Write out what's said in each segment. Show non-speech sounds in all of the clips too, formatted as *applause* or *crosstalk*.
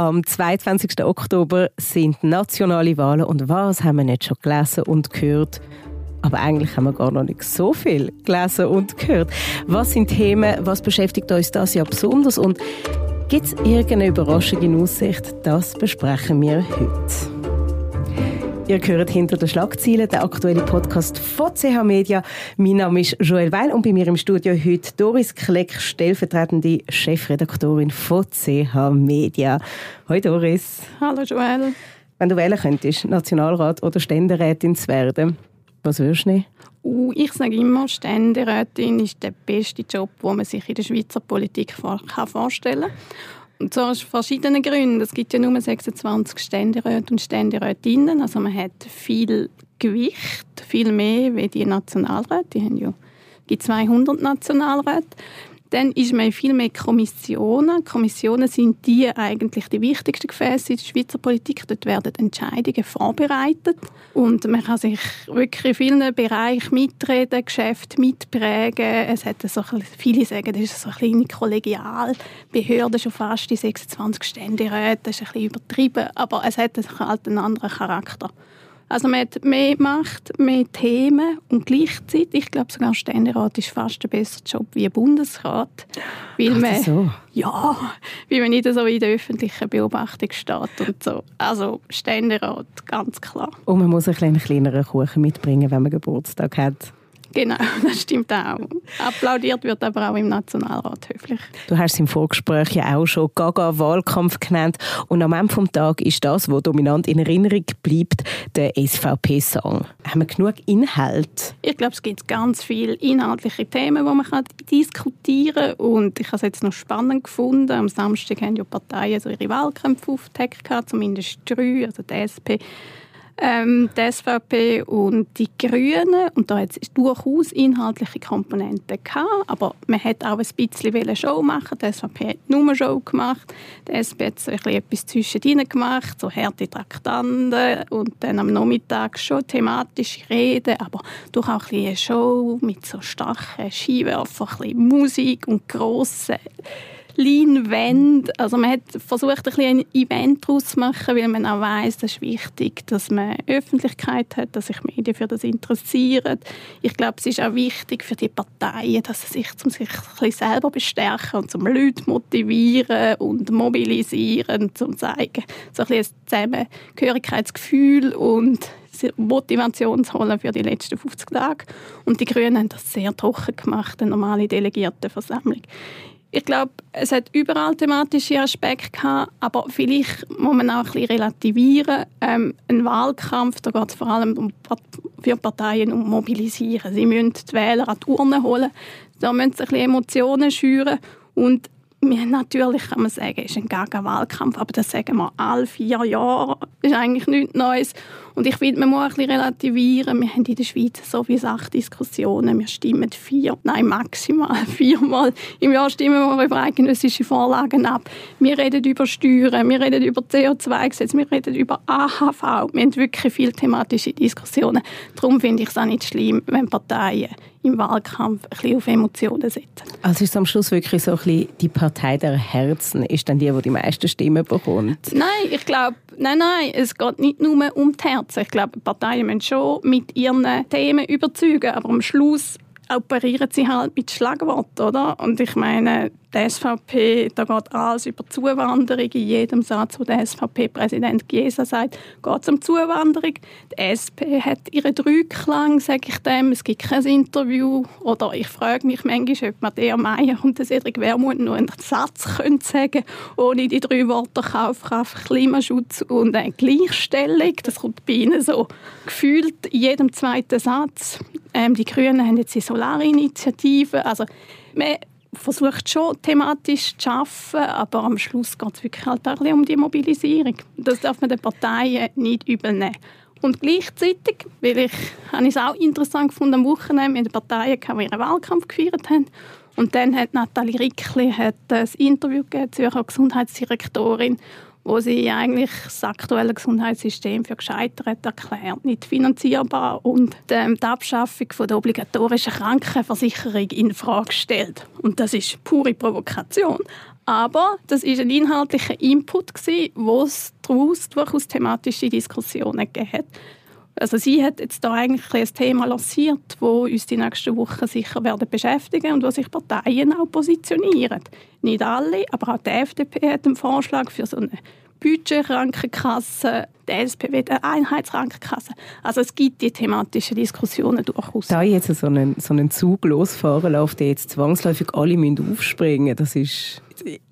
Am 22. Oktober sind nationale Wahlen und was haben wir nicht schon gelesen und gehört? Aber eigentlich haben wir gar noch nicht so viel gelesen und gehört. Was sind Themen, was beschäftigt uns das Jahr besonders und gibt es irgendeine Überraschung in Aussicht? Das besprechen wir heute. Ihr hört hinter den Schlagzeilen der aktuelle Podcast von CH Media. Mein Name ist Joel Weil und bei mir im Studio heute Doris Kleck, stellvertretende Chefredaktorin von CH Media. Hallo Doris. Hallo Joel. Wenn du wählen könntest, Nationalrat oder Ständerätin zu werden, was würdest du nehmen? Uh, ich sage immer, Ständerätin ist der beste Job, den man sich in der Schweizer Politik vorstellen kann. Und aus verschiedenen Gründen. Es gibt ja nur 26 Ständeräte und Ständerätinnen. Also man hat viel Gewicht, viel mehr wie die Nationalräte. Die haben ja gibt 200 Nationalräte. Dann ist man viel mehr Kommissionen. Kommissionen sind die eigentlich die wichtigsten Gefäße in der Schweizer Politik. Dort werden Entscheidungen vorbereitet und man kann sich wirklich in vielen Bereichen mitreden, Geschäfte mitprägen. Es hat so, viele sagen, das ist so eine kleine Kollegialbehörde, schon fast die 26 Ständeräte. Das ist ein bisschen übertrieben, aber es hat halt einen anderen Charakter. Also man hat mehr Macht, mehr Themen und gleichzeitig, ich glaube sogar Ständerat ist fast ein besserer Job wie Bundesrat. Weil Ach, man, so? Ja, weil man nicht so in der öffentlichen Beobachtung steht und so. Also Ständerat, ganz klar. Und man muss einen kleineren Kuchen mitbringen, wenn man Geburtstag hat. Genau, *laughs* das stimmt auch. Applaudiert wird aber auch im Nationalrat höflich. Du hast es im Vorgespräch ja auch schon Gaga-Wahlkampf genannt. Und am Ende des Tages ist das, was dominant in Erinnerung bleibt, der SVP-Song. Haben wir genug Inhalt? Ich glaube, es gibt ganz viele inhaltliche Themen, die man kann diskutieren kann. Und ich habe es jetzt noch spannend gefunden. Am Samstag haben ja Parteien so ihre Wahlkämpfe aufgedeckt, zumindest drei, also die SP, ähm, die SVP und die Grünen. Und da hat es durchaus inhaltliche Komponenten gehabt, aber man hat auch ein bisschen Show machen. Die SVP hat nur Show gemacht. Die SP hat so etwas zwischendrin gemacht, so harte Traktanten und dann am Nachmittag schon thematische Reden, aber durch auch ein eine Show mit so starken Skiwerfern, ein bisschen Musik und grossen Leinwände. Also man hat versucht, ein, ein Event daraus zu machen, weil man auch weiß, es ist wichtig, dass man Öffentlichkeit hat, dass sich Medien für das interessieren. Ich glaube, es ist auch wichtig für die Parteien, dass sie sich, um sich ein selber bestärken und zum Leute motivieren und mobilisieren, um zeigen, so ein, ein Zusammengehörigkeitsgefühl und Motivation zu holen für die letzten 50 Tage. Und die Grünen haben das sehr trocken gemacht, eine normale Delegiertenversammlung. Ich glaube, es hat überall thematische Aspekte gehabt, aber vielleicht muss man auch ein bisschen relativieren. Ähm, ein Wahlkampf, da geht es vor allem um, für Parteien um Mobilisieren. Sie müssen die Wähler an die Urne holen, da müssen sie ein bisschen Emotionen schüren und natürlich kann man sagen, es ist ein Gaga-Wahlkampf, aber das sagen wir alle vier Jahre. Ist eigentlich nichts Neues. Und ich finde, man muss ein bisschen relativieren. Wir haben in der Schweiz so viele Sachdiskussionen. Wir stimmen vier, nein, maximal *laughs* viermal im Jahr stimmen wir über eidgenössische Vorlagen ab. Wir reden über Steuern, wir reden über CO2-Gesetze, wir reden über AHV. Wir haben wirklich viele thematische Diskussionen. Darum finde ich es auch nicht schlimm, wenn Parteien im Wahlkampf ein bisschen auf Emotionen setzen. Also ist es am Schluss wirklich so ein bisschen die Partei der Herzen, ist dann die, die die meisten Stimmen bekommt? Nein, ich glaube, nein, nein, es geht nicht nur um die Herzen. Ich glaube, Parteien müssen schon mit ihren Themen überzeugen, aber am Schluss operieren sie halt mit Schlagworten, oder? Und ich meine, die SVP, da geht alles über Zuwanderung. In jedem Satz, wo der SVP-Präsident Giesa sagt, geht es um Zuwanderung. Die SP hat ihren Dreiklang, sage ich dem. Es gibt kein Interview. Oder ich frage mich manchmal, ob Matthäa Meier und Cedric Wermuth nur einen Satz können sagen ohne die drei Worte Kaufkraft, Klimaschutz und Gleichstellung. Das kommt bei ihnen so gefühlt in jedem zweiten Satz. Ähm, die Grünen haben jetzt die Solarinitiative. Also, man versucht schon thematisch zu arbeiten, aber am Schluss geht es wirklich halt auch um die Mobilisierung. Das darf man den Parteien nicht übernehmen. Und gleichzeitig, weil ich, habe ich es auch interessant gefunden am Wochenende mit den Parteien, die ihren Wahlkampf gefeiert haben. Und dann hat Nathalie Rickli hat ein Interview gegeben, Zürcher Gesundheitsdirektorin, wo sie eigentlich das aktuelle Gesundheitssystem für gescheitert erklärt, nicht finanzierbar und ähm, die Abschaffung von der obligatorischen Krankenversicherung in Frage stellt. Und das ist pure Provokation. Aber das ist ein inhaltlicher Input, wo es daraus durchaus thematische Diskussionen gegeben hat. Also sie hat jetzt da eigentlich ein Thema lanciert, wo uns die nächsten Wochen sicher werden beschäftigen und wo sich Parteien auch positionieren. Nicht alle, aber auch die FDP hat einen Vorschlag für so eine Budgetkrankenkasse, die SP will eine Einheitskrankenkasse. Also es gibt die thematischen Diskussionen durchaus. Da jetzt so einen, so einen Zug losfahren läuft, der jetzt zwangsläufig alle müssen aufspringen das ist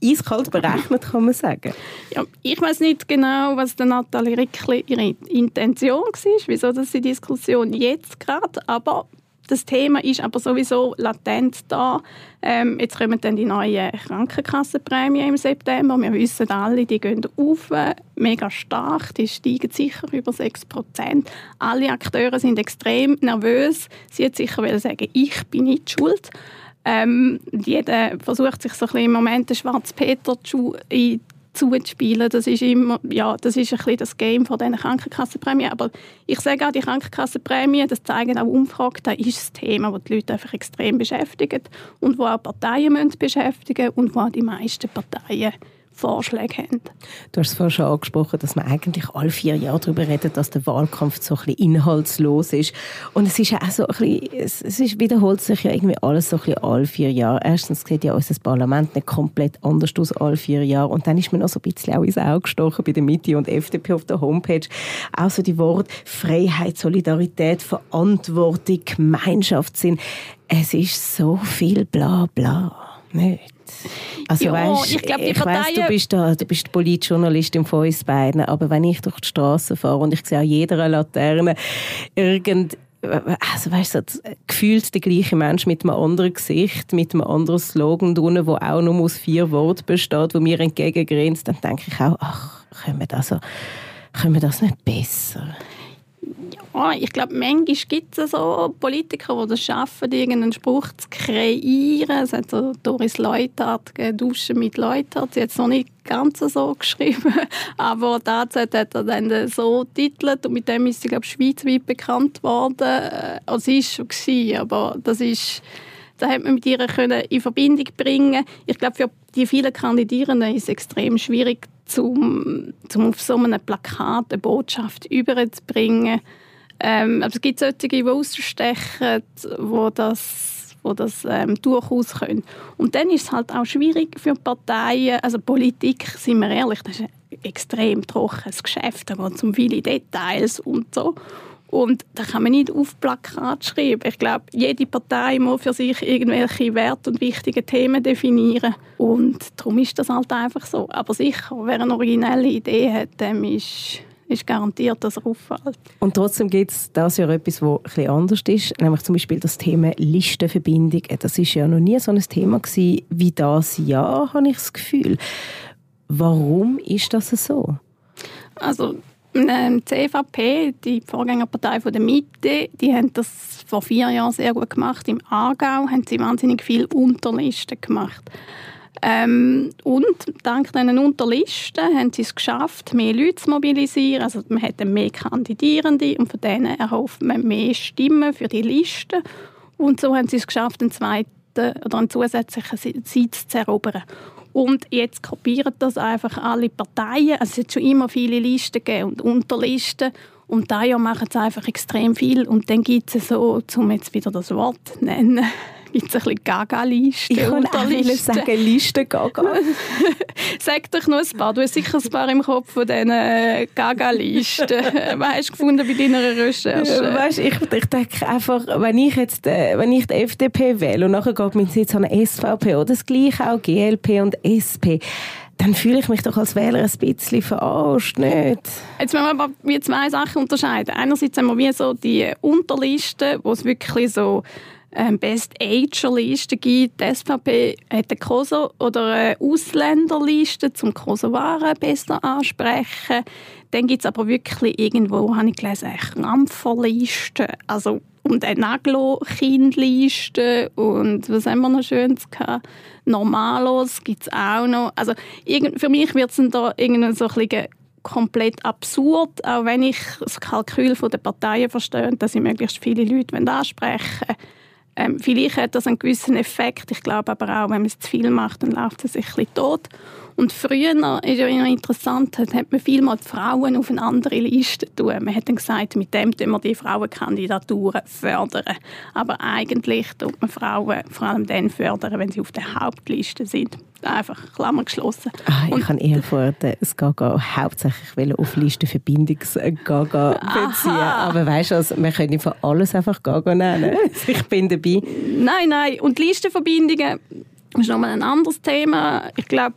eiskalt *laughs* berechnet, kann man sagen. Ja, ich weiß nicht genau, was der Nathalie Rickli ihre Intention war, wieso das die Diskussion jetzt gerade, aber das Thema ist aber sowieso latent da. Ähm, jetzt kommen dann die neuen Krankenkassenprämien im September. Wir wissen alle, die gehen auf, mega stark. Die steigen sicher über 6 Prozent. Alle Akteure sind extrem nervös. Sie hat sicher sagen, ich bin nicht schuld. Ähm, jeder versucht sich so ein bisschen im Moment den Schwarz Peter in zuzuspielen. Das ist immer, ja, das ist ein bisschen das Game von diesen Krankenkassenprämien. Aber ich sage auch, die Krankenkassenprämien, das zeigen auch Umfragen, da ist das Thema, das die Leute einfach extrem beschäftigt und wo auch Parteien müssen beschäftigen und wo auch die meisten Parteien Vorschläge haben. Du hast es vorhin schon angesprochen, dass man eigentlich alle vier Jahre darüber redet, dass der Wahlkampf so ein bisschen inhaltslos ist. Und es ist auch so ein bisschen, es ist, wiederholt sich ja irgendwie alles so ein bisschen alle vier Jahre. Erstens sieht ja unser Parlament nicht komplett anders aus alle vier Jahre. Und dann ist mir noch so ein bisschen auch ins Auge gestochen bei der Mitte und FDP auf der Homepage. Auch so die Worte Freiheit, Solidarität, Verantwortung, Gemeinschaftssinn. Es ist so viel bla bla. Nicht? Also ja, weißt, ich, glaub, ich weiss, du bist da, du bist Politjournalistin von uns beiden, aber wenn ich durch die Straße fahre und ich sehe an jeder Laterne irgend also weißt du, gefühlt der gleiche Mensch mit einem anderen Gesicht, mit einem anderen Slogan drinnen, wo auch nur aus vier Worten besteht, wo mir entgegengrenzt, dann denke ich auch, ach, können wir das, können wir das nicht besser? Ja, ich glaube, manchmal gibt es so Politiker, die es schaffen, irgendeinen Spruch zu kreieren. Es hat so Doris Leuthard «Duschen mit Leuthard». Sie hat es noch nicht ganz so geschrieben, *laughs* aber tatsächlich hat er dann so titelt und mit dem ist sie, glaube ich, schweizweit bekannt worden. Also sie ist schon gewesen, aber das ist da hat man mit ihr können in Verbindung bringen. Ich glaube, für die vielen Kandidierenden ist es extrem schwierig, zum, zum auf so einem Plakat eine Botschaft überzubringen. Ähm, aber es gibt solche, die rausstechen, wo das, wo das ähm, durchaus können. Und dann ist es halt auch schwierig für Parteien, also Politik, sind wir ehrlich, das ist ein extrem trockenes Geschäft, da geht es um viele Details und so. Und da kann man nicht auf Plakat schreiben. Ich glaube, jede Partei muss für sich irgendwelche Wert und wichtige Themen definieren. Und darum ist das halt einfach so. Aber sicher, wer eine originelle Idee hat, dem ist ist garantiert, dass er auffällt. Und trotzdem gibt es das ja etwas, das etwas anders ist, nämlich zum Beispiel das Thema Listenverbindung. Das ist ja noch nie so ein Thema gewesen wie das Jahr, habe ich das Gefühl. Warum ist das so? Also die CVP, die Vorgängerpartei von der Mitte, die haben das vor vier Jahren sehr gut gemacht. Im Aargau haben sie wahnsinnig viel Unterlisten gemacht. Ähm, und dank diesen Unterlisten haben sie es geschafft, mehr Leute zu mobilisieren. Also man hat mehr Kandidierende und von denen erhofft man mehr Stimmen für die Liste. Und so haben sie es geschafft, einen zweiten oder einen zusätzlichen Sitz zu erobern. Und jetzt kopieren das einfach alle Parteien. Also es hat schon immer viele Listen gegeben und Unterlisten. Und da Jahr machen sie einfach extrem viel. Und dann gibt es so, um jetzt wieder das Wort zu nennen, gibt es ein bisschen Gaga-Listen. Ich kann auch sagen, Listen Gaga. *laughs* Sag doch noch ein paar. Du hast sicher ein paar im Kopf von diesen äh, Gaga-Listen. *laughs* Was hast du gefunden bei deiner Recherche? Weißt, ich, ich denke einfach, wenn ich jetzt äh, wenn ich die FDP wähle und nachher geht mein Sitz an eine SVP oder das gleiche auch GLP und SP, dann fühle ich mich doch als Wähler ein bisschen verarscht, nicht? Jetzt müssen wir aber wie zwei Sachen unterscheiden. Einerseits haben wir wie so die Unterlisten, wo es wirklich so ähm, Best Ager-Liste gibt. Die SVP hat eine Koso- oder eine Ausländerliste, zum Kosovaren besser ansprechen. Dann gibt es aber wirklich irgendwo, habe ich gelesen, eine Krampferliste. Also und eine Naglo-Kindliste und was haben wir noch Schönes gehabt? Normalos gibt es auch noch. Also für mich wird es da irgendwie so ein komplett absurd, auch wenn ich das Kalkül der Parteien verstehe, dass sie möglichst viele Leute ansprechen wollen Ähm, vielleicht hat das einen gewissen Effekt. Ich glaube aber auch, wenn man es zu viel macht, dann läuft es sich ein bisschen tot. Und früher, ist ja interessant, hat man vielmal die Frauen auf eine andere Liste tun. Man hat dann gesagt, mit dem tun wir die Frauenkandidaturen fördern. Aber eigentlich tut man Frauen vor allem dann fördern, wenn sie auf der Hauptliste sind. Einfach Klammer geschlossen. Ah, ich kann eher vor das Gaga hauptsächlich auf Listenverbindungs-Gaga beziehen. Aber weißt du, wir können von alles einfach Gaga nennen. *laughs* Ich bin dabei. Nein, nein. Und Listenverbindungen ist nochmal ein anderes Thema. Ich glaube,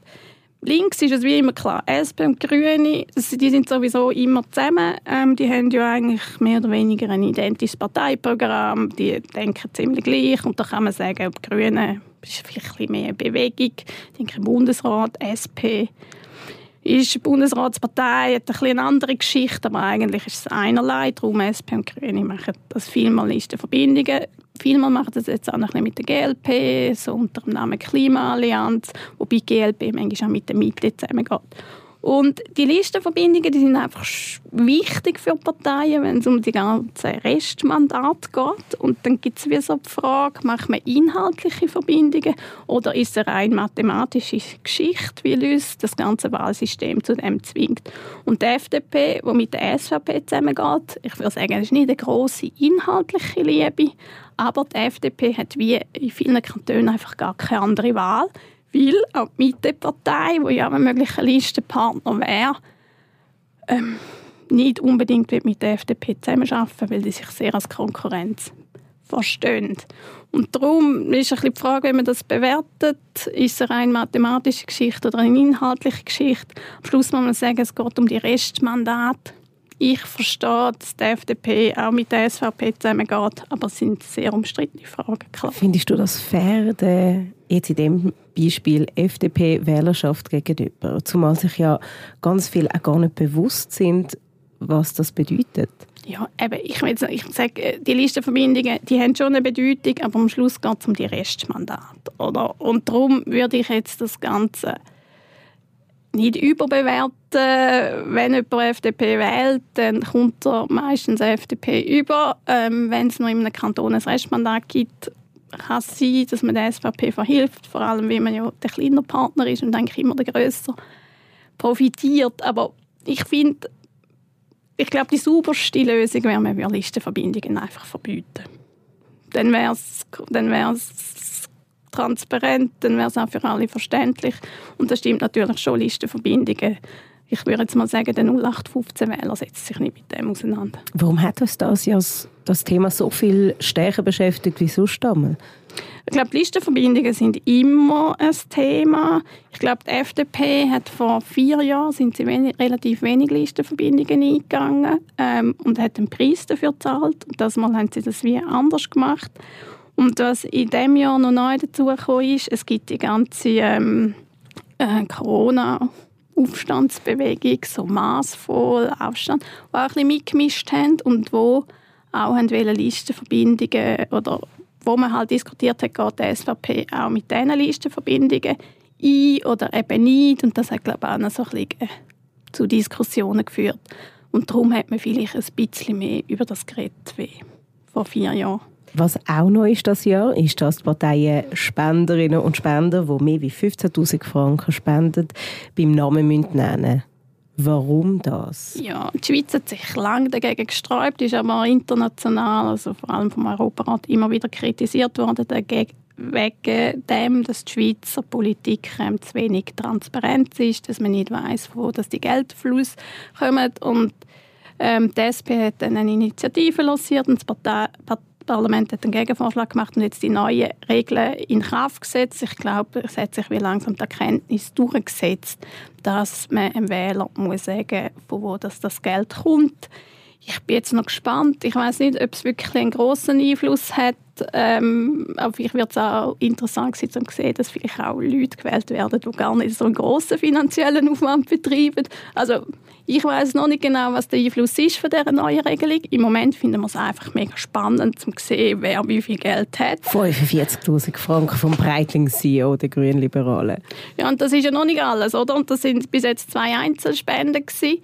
Links ist es wie immer klar. SP und Grüne, die sind sowieso immer zusammen. Ähm, die haben ja eigentlich mehr oder weniger ein identisches Parteiprogramm. Die denken ziemlich gleich. Und da kann man sagen, ob Grüne ist vielleicht ein mehr Bewegung. Ich denke, Bundesrat, SP ist die Bundesratspartei, hat ein bisschen eine andere Geschichte, aber eigentlich ist es einerlei. Darum SP und Grüne machen das vielmal Listenverbindungen. Vielmal machen das jetzt auch mit der GLP, so unter dem Namen Klimaallianz, wobei die GLP manchmal auch mit der Mitte zusammengeht. Und die Listenverbindungen die sind einfach wichtig für Parteien, wenn es um die ganzen Restmandate geht. Und dann gibt es wie so die Frage, macht man inhaltliche Verbindungen oder ist es eine rein mathematische Geschichte, wie uns das ganze Wahlsystem zu dem zwingt. Und die FDP, die mit der SVP zusammengeht, ich würde sagen, ist nicht eine grosse inhaltliche Liebe, aber die FDP hat wie in vielen Kantonen einfach gar keine andere Wahl weil auch die Mittepartei, die ja ein möglicher Listenpartner wäre, ähm, nicht unbedingt mit der FDP zusammenarbeiten weil die sich sehr als Konkurrenz verstehen. Und darum ist ein bisschen die Frage, wie man das bewertet. Ist es eine rein mathematische Geschichte oder eine inhaltliche Geschichte? Am Schluss muss man sagen, es geht um die Restmandate. Ich verstehe, dass die FDP auch mit der SVP zusammengeht, aber es sind sehr umstrittene Fragen. Klar. Findest du das fair, der, jetzt in dem Beispiel FDP-Wählerschaft gegenüber? Zumal sich ja ganz viele auch gar nicht bewusst sind, was das bedeutet. Ja, eben, ich, ich sage, die Listenverbindungen, die haben schon eine Bedeutung, aber am Schluss geht es um die Restmandate. Oder? Und darum würde ich jetzt das Ganze nicht überbewerten. Wenn jemand FDP wählt, dann kommt er meistens FDP über. Ähm, wenn es noch in einem Kanton ein Restmandat gibt, kann es sein, dass man der SVP verhilft, vor allem weil man ja der kleine Partner ist und eigentlich immer der größer profitiert. Aber ich finde, ich glaube, die sauberste Lösung wäre, man würde Listenverbindungen einfach verbieten. Dann wäre es dann transparent, dann wäre es auch für alle verständlich. Und das stimmt natürlich schon, Listenverbindungen. Ich würde jetzt mal sagen, der 0815-Wähler setzt sich nicht mit dem auseinander. Warum hat uns das, ja, das Thema so viel stärker beschäftigt wie sonst einmal? Ich glaube, Listenverbindungen sind immer ein Thema. Ich glaube, die FDP hat vor vier Jahren sind sie wenig, relativ wenig Listenverbindungen eingegangen ähm, und hat einen Preis dafür gezahlt. Und das Mal haben sie das wie anders gemacht. Und was in diesem Jahr noch neu dazugekommen ist, es gibt die ganze ähm, äh, Corona- Aufstandsbewegung, so maßvoll Aufstand, die auch ein bisschen mitgemischt haben und wo auch haben Listenverbindungen oder wo man halt diskutiert hat, geht die SVP auch mit diesen Listenverbindungen ein oder eben nicht. Und das hat, glaube ich, auch noch so ein bisschen zu Diskussionen geführt. Und darum hat man vielleicht ein bisschen mehr über das geredet wie vor vier Jahren. Was auch neu ist das Jahr, ist, dass die Parteien Spenderinnen und Spender, die mehr wie 15'000 Franken spenden, beim Namen nennen müssen. Warum das? Ja, die Schweiz hat sich lange dagegen gesträubt, ist aber international, also vor allem vom Europarat, immer wieder kritisiert worden dagegen, wegen dem, dass die Schweizer Politik zu wenig transparent ist, dass man nicht weiß, wo das die Geldfluss kommt und ähm, die SP hat dann eine Initiative lanciert und das Partei, Parlament hat einen Gegenvorschlag gemacht und jetzt die neuen Regeln in Kraft gesetzt. Ich glaube, es hat sich wie langsam die Erkenntnis durchgesetzt, dass man dem Wähler muss sagen von wo das, das Geld kommt. Ich bin jetzt noch gespannt. Ich weiß nicht, ob es wirklich einen großen Einfluss hat. Ähm, aber vielleicht wird es auch interessant sein, um zu sehen, dass vielleicht auch Leute gewählt werden, die gar nicht so einen grossen finanziellen Aufwand betreiben. Also ich weiß noch nicht genau, was der Einfluss ist von dieser neuen Regelung. Im Moment finden wir es einfach mega spannend, um zu sehen, wer wie viel Geld hat. 45'000 Franken vom Breitling-CEO der Grünliberalen. Ja, und das ist ja noch nicht alles, oder? Und das sind bis jetzt zwei Einzelspenden gewesen.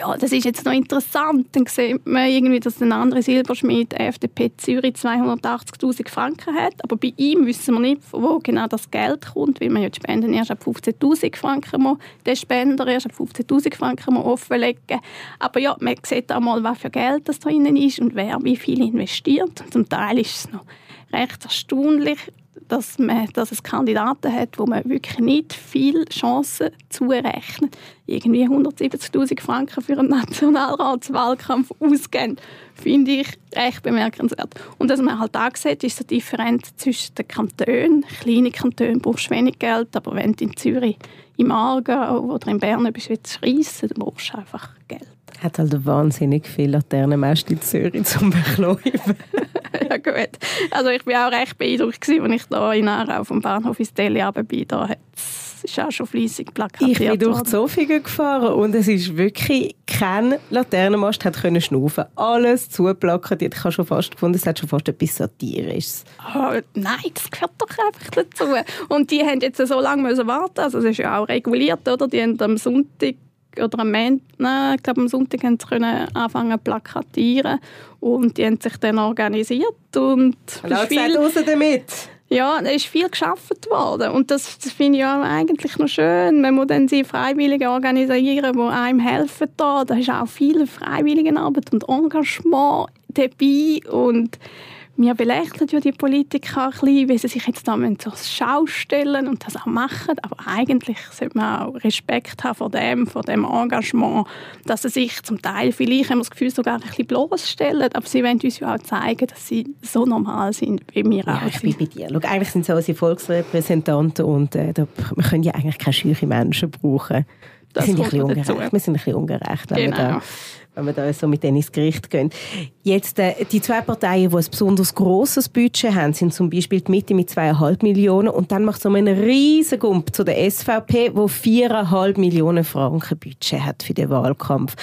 Ja, das ist jetzt noch interessant. Dann sieht man irgendwie, dass ein anderer Silberschmied FDP Zürich 280'000 Franken hat. Aber bei ihm wissen wir nicht, wo genau das Geld kommt, weil man ja die Spenden erst ab 15'000 Franken den Spender erst ab 15'000 Franken muss offenlegen Aber ja, man sieht auch mal, was für Geld das drin ist und wer wie viel investiert. Zum Teil ist es noch recht erstaunlich, dass, man, dass es Kandidaten hat, wo man wirklich nicht viel Chancen zurechnet. Irgendwie 170'000 Franken für einen Nationalratswahlkampf ausgeben, finde ich echt bemerkenswert. Und was man halt auch sieht, ist die Differenz zwischen den Kantonen. Kleine Kantone brauchst du wenig Geld, aber wenn du in Zürich, im Aargau oder in Bern bist, du reissen, dann brauchst du einfach Geld hat halt wahnsinnig viele Laternenmäste in Zürich zum Bekläuben. *laughs* ja gut. Also ich war auch recht beeindruckt, als ich da in Aarau vom Bahnhof ins Delhi bin. Da ist auch schon fleissig plakatiert Ich bin durch Zofingen gefahren und es ist wirklich kein Laternenmast hat können schnaufen. Alles zuplakatiert. Ich habe schon fast gefunden, es hat schon fast etwas Satirisches. Oh, nein, das gehört doch einfach dazu. Und die haben jetzt so lange müssen warten. Also es ist ja auch reguliert, oder? Die haben am Sonntag oder am Montag, nein, ich glaube am Sonntag haben sie können anfangen zu plakatieren und die haben sich dann organisiert und Laut viel raus damit. Ja, es ist viel geschafft worden und das, das finde ich auch eigentlich noch schön. Man muss dann die Freiwilligen organisieren, die einem helfen da. Da ist auch viel Freiwilligenarbeit und Engagement dabei und wir belächeln ja die Politiker ein bisschen, wie sie sich jetzt da zur Schau stellen und das auch machen. Aber eigentlich sollte man auch Respekt haben vor dem, vor dem Engagement, dass sie sich zum Teil vielleicht, haben wir das Gefühl, sogar ein bisschen bloßstellen. Aber sie wollen uns ja auch zeigen, dass sie so normal sind, wie wir ja, auch ich bin bei dir. Schau, eigentlich sind sie unsere Volksrepräsentanten und äh, da, wir können ja eigentlich keine scheuchen Menschen brauchen. Das wir sind, ein bisschen ungerecht. wir sind ein bisschen ungerecht, wenn genau. wir da wenn wir da so mit denen ins Gericht gehen. Jetzt, äh, die zwei Parteien, die ein besonders grosses Budget haben, sind zum Beispiel die Mitte mit 2,5 Millionen und dann macht es um einen riesen Gump zu der SVP, wo 4,5 Millionen Franken Budget hat für den Wahlkampf.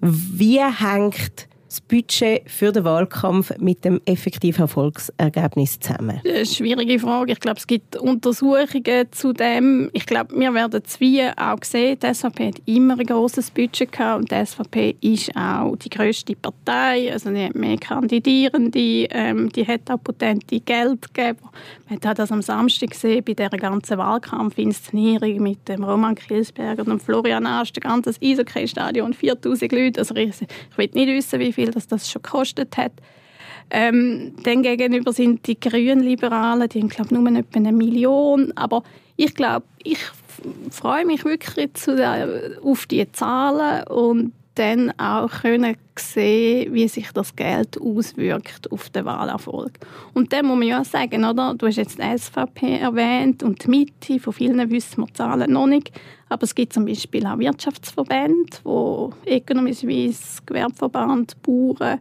Wie hängt das Budget für den Wahlkampf mit dem effektiven Erfolgsergebnis zusammen? Das ist eine schwierige Frage. Ich glaube, es gibt Untersuchungen zu dem. Ich glaube, wir werden es wie auch sehen. Die SVP hat immer ein großes Budget gehabt und die SVP ist auch die grösste Partei. Also die hat mehr Kandidierende, ähm, die hat auch potente Geldgeber. Man hat das am Samstag gesehen bei dieser ganzen Wahlkampfinszenierung mit dem Roman Kielsberger und dem Florian Asch, das ganze Eishockey-Stadion, 4000 Leute. Also ich, ich will nicht wissen, wie viel viel das, das schon gekostet hat. Ähm, dann gegenüber sind die Grünliberalen, die haben glaube nur etwa eine Million, aber ich glaube, ich freue mich wirklich zu auf die Zahlen und dann auch können sehen, wie sich das Geld auswirkt auf den Wahlerfolg. Und dann muss man ja sagen, oder? du hast jetzt die SVP erwähnt und die Mitte, von vielen wissen wir Zahlen noch nicht, aber es gibt zum Beispiel auch Wirtschaftsverbände, wo Economy Suisse, Gewerbeverband, Bauern,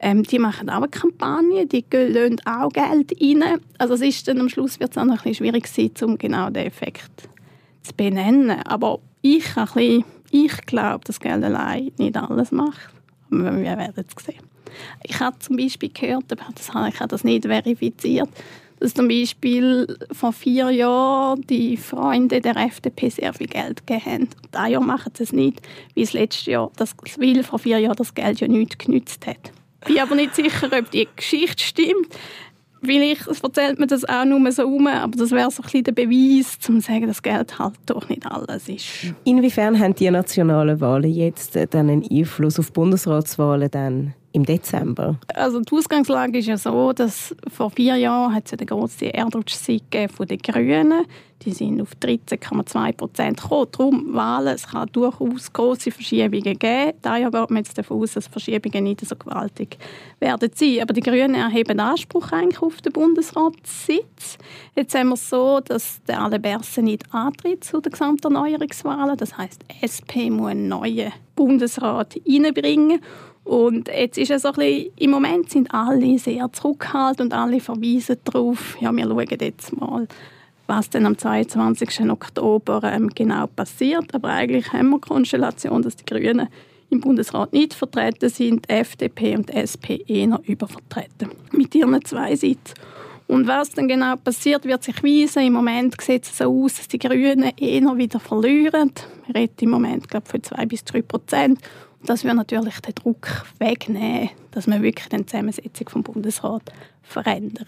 ähm, die machen auch eine Kampagne, die lösen auch Geld rein. Also es ist dann am Schluss wird es auch noch ein bisschen schwierig sein, um genau den Effekt zu benennen. Aber ich ein bisschen ich glaube, dass Geld allein nicht alles macht. Wir werden es sehen. Ich habe zum Beispiel gehört, aber das habe, ich das nicht verifiziert, dass zum Beispiel vor vier Jahren die Freunde der FDP sehr viel Geld gegeben haben. Dieses Jahr machen sie es nicht, wie es letztes Jahr, das, weil vor vier Jahren das Geld ja nichts genützt hat. Ich bin aber nicht sicher, ob die Geschichte stimmt. Vielleicht erzählt man das auch nur so um, aber das wäre so ein der Beweis, um zu sagen, dass Geld halt doch nicht alles ist. Inwiefern haben die nationalen Wahlen jetzt dann einen Einfluss auf Bundesratswahlen dann im Dezember? Also die Ausgangslage ist ja so, dass vor vier Jahren hat es den grossen Erdrutschsieg von den Grünen. Die sind auf 13,2 Prozent gekommen. Darum Wahlen, es kann durchaus große Verschiebungen geben. Daher geht man jetzt davon aus, dass Verschiebungen nicht so gewaltig werden sein. Aber die Grünen erheben Anspruch eigentlich auf den Bundesratssitz. Jetzt haben wir es so, dass der Alain nicht antritt zu den Gesamterneuerungswahlen. Das heißt, SP muss einen neuen Bundesrat reinbringen. Und jetzt ist es so ein bisschen, im Moment sind alle sehr zurückhaltend und alle verweisen darauf, ja, wir schauen jetzt mal, was dann am 22. Oktober ähm, genau passiert. Aber eigentlich haben wir die Konstellation, dass die Grünen im Bundesrat nicht vertreten sind, FDP und SP eher übervertreten mit ihren zwei Sitzen. Und was dann genau passiert, wird sich weisen. Im Moment sieht es so aus, dass die Grünen eher wieder verlieren. Wir reden im Moment glaube ich, von zwei bis drei Prozent. Und das wird natürlich den Druck wegnehmen, dass man wirklich die Zusammensetzung vom Bundesrat verändert.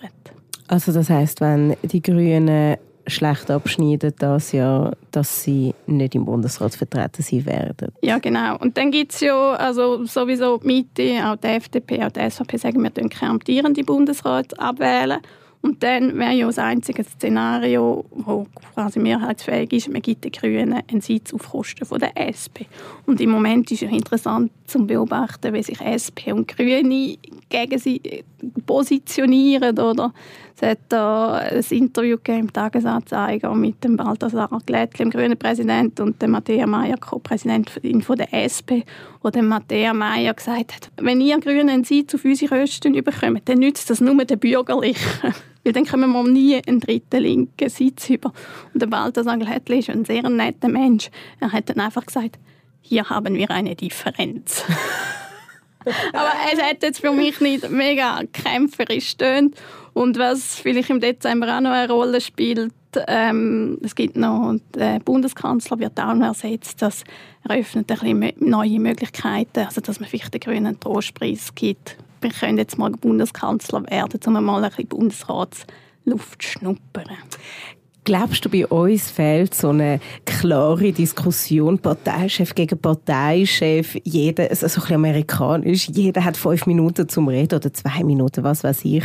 Also das heißt, wenn die Grünen schlecht abschneiden das Jahr, dass sie nicht im Bundesrat vertreten sein werden. Ja, genau. Und dann gibt es ja also sowieso die Mitte, auch die FDP, auch die SVP sagen, wir können keine amtierende Bundesrat abwählen. Und dann wäre ja das einzige Szenario, das quasi mehrheitsfähig ist, man gibt den Grünen einen Sitz auf Kosten der SP. Und im Moment ist es interessant zu beobachten, wie sich SP und Grüne gegen sie positionieren. Oder? Es hat da ein Interview im Tagesanzeiger mit dem Balthasar Glättli, dem grünen Präsident, und dem Matthäa Meyer, Co-Präsident von der SP, wo dem Matthäa Meyer gesagt hat, wenn ihr Grünen einen Sitz auf unsere Kosten bekommt, dann nützt das nur den Bürgerlichen. Weil dann kommen wir nie einen dritten linken Sitz über. Und der Balthasar Glättli ist ein sehr netter Mensch. Er hat dann einfach gesagt, hier haben wir eine Differenz. *laughs* Aber es hat jetzt für mich nicht mega kämpferisch tönt. Und was vielleicht im Dezember auch noch eine Rolle spielt, ähm, es gibt noch, der Bundeskanzler wird auch noch ersetzt, das eröffnet ein bisschen neue Möglichkeiten, also dass man vielleicht den grünen Trostpreis gibt wir können jetzt mal Bundeskanzler werden, um mal ein bisschen Bundesratsluft schnuppern. Glaubst du, bei uns fehlt so eine klare Diskussion, Parteichef gegen Parteichef, jeder, also so ein bisschen amerikanisch, jeder hat fünf Minuten zum Reden oder zwei Minuten, was weiß ich.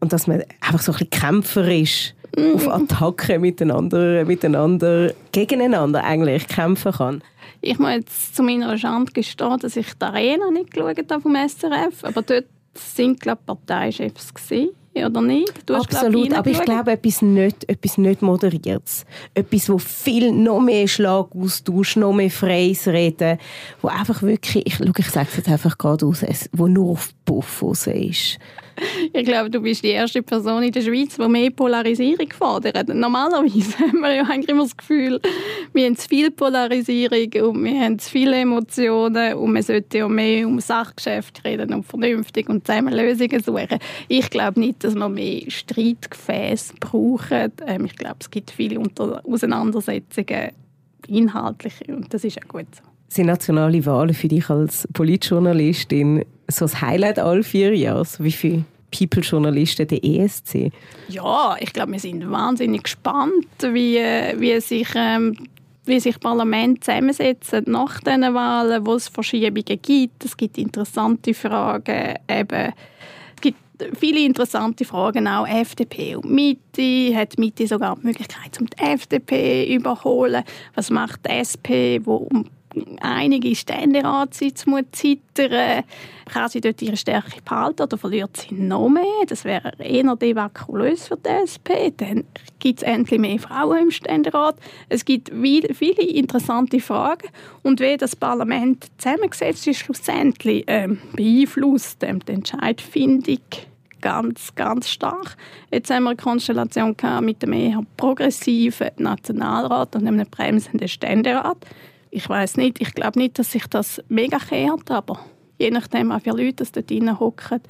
Und dass man einfach so ein bisschen kämpferisch *laughs* auf Attacke miteinander, miteinander, gegeneinander eigentlich kämpfen kann. Ich muss jetzt zu meiner Schande gestehen, dass ich die Arena nicht geschaut habe vom SRF, aber dort sind glaube ich, Parteichefs gewesen, oder nicht? Du hast, Absolut, glaub, aber ich glaube etwas nicht, etwas nicht moderiertes, etwas, wo viel noch mehr Schlagaustausch, noch mehr freies Reden, wo einfach wirklich, ich, ich sage es jetzt einfach gerade aus, wo nur auf Puff ist. Ich glaube, du bist die erste Person in der Schweiz, die mehr Polarisierung fordert. Normalerweise *laughs* haben wir ja eigentlich immer das Gefühl, wir haben zu viel Polarisierung und wir haben zu viele Emotionen und man sollte ja mehr um Sachgeschäfte reden und vernünftig und zusammen Lösungen suchen. Ich glaube nicht, dass wir mehr Streitgefäße brauchen. Ähm, ich glaube, es gibt viele Auseinandersetzungen inhaltliche und das ist auch gut so. Sind nationale Wahlen für dich als Politjournalistin so das Highlight all vier Jahre? Wie viele People-Journalisten der ESC? Ja, ich glaube, wir sind wahnsinnig gespannt, wie, wie sich ähm, wie sich Parlament zusammensetzen nach diesen Wahlen, wo es Verschiebungen gibt. Es gibt interessante Fragen, eben, es gibt viele interessante Fragen, auch FDP und Mitte. Hat Mitte sogar die Möglichkeit, um die FDP zu überholen? Was macht die SP, wo um einige Ständeratssitze muss zittern Kann sie dort ihre Stärke behalten oder verliert sie noch mehr? Das wäre eher devakulös für die SP. Dann gibt es endlich mehr Frauen im Ständerat. Es gibt viele interessante Fragen. Und wie das Parlament zusammengesetzt ist, schlussendlich ähm, beeinflusst ähm, die Entscheidfindung ganz, ganz stark. Jetzt haben wir eine Konstellation mit einem eher progressiven Nationalrat und einem bremsenden Ständerat ich weiß nicht, ich glaube nicht, dass sich das mega kehrt, aber je nachdem, wie viele Leute dort drin hocken,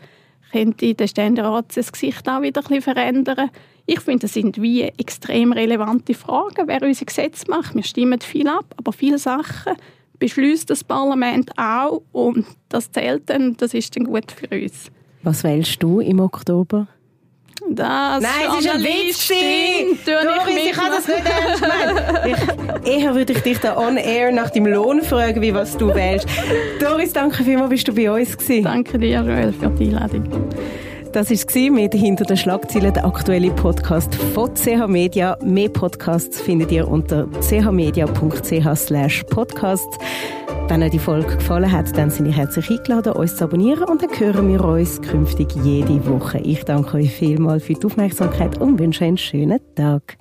könnte der Ständerat das Gesicht auch wieder ein bisschen verändern. Ich finde, das sind wie extrem relevante Fragen, wer unser Gesetz macht. Wir stimmen viel ab, aber viele Sachen beschließt das Parlament auch und das zählt dann, das ist dann gut für uns. Was wählst du im Oktober? Das Nein, es ist ein Witz. Doris, ich, kann das nicht ernst meinen. eher würde ich dich da on air nach deinem Lohn fragen, wie was du wählst. Doris, danke vielmals, bist du bei uns gewesen. Danke dir, Joel, für die Einladung. Das war mit «Hinter den Schlagzeilen», der aktuelle Podcast von CH Media. Mehr Podcasts findet ihr unter chmedia.ch podcasts. Wenn euch die Folge gefallen hat, dann sind ihr herzlich eingeladen, uns zu abonnieren und dann hören wir uns künftig jede Woche. Ich danke euch vielmals für die Aufmerksamkeit und wünsche einen schönen Tag.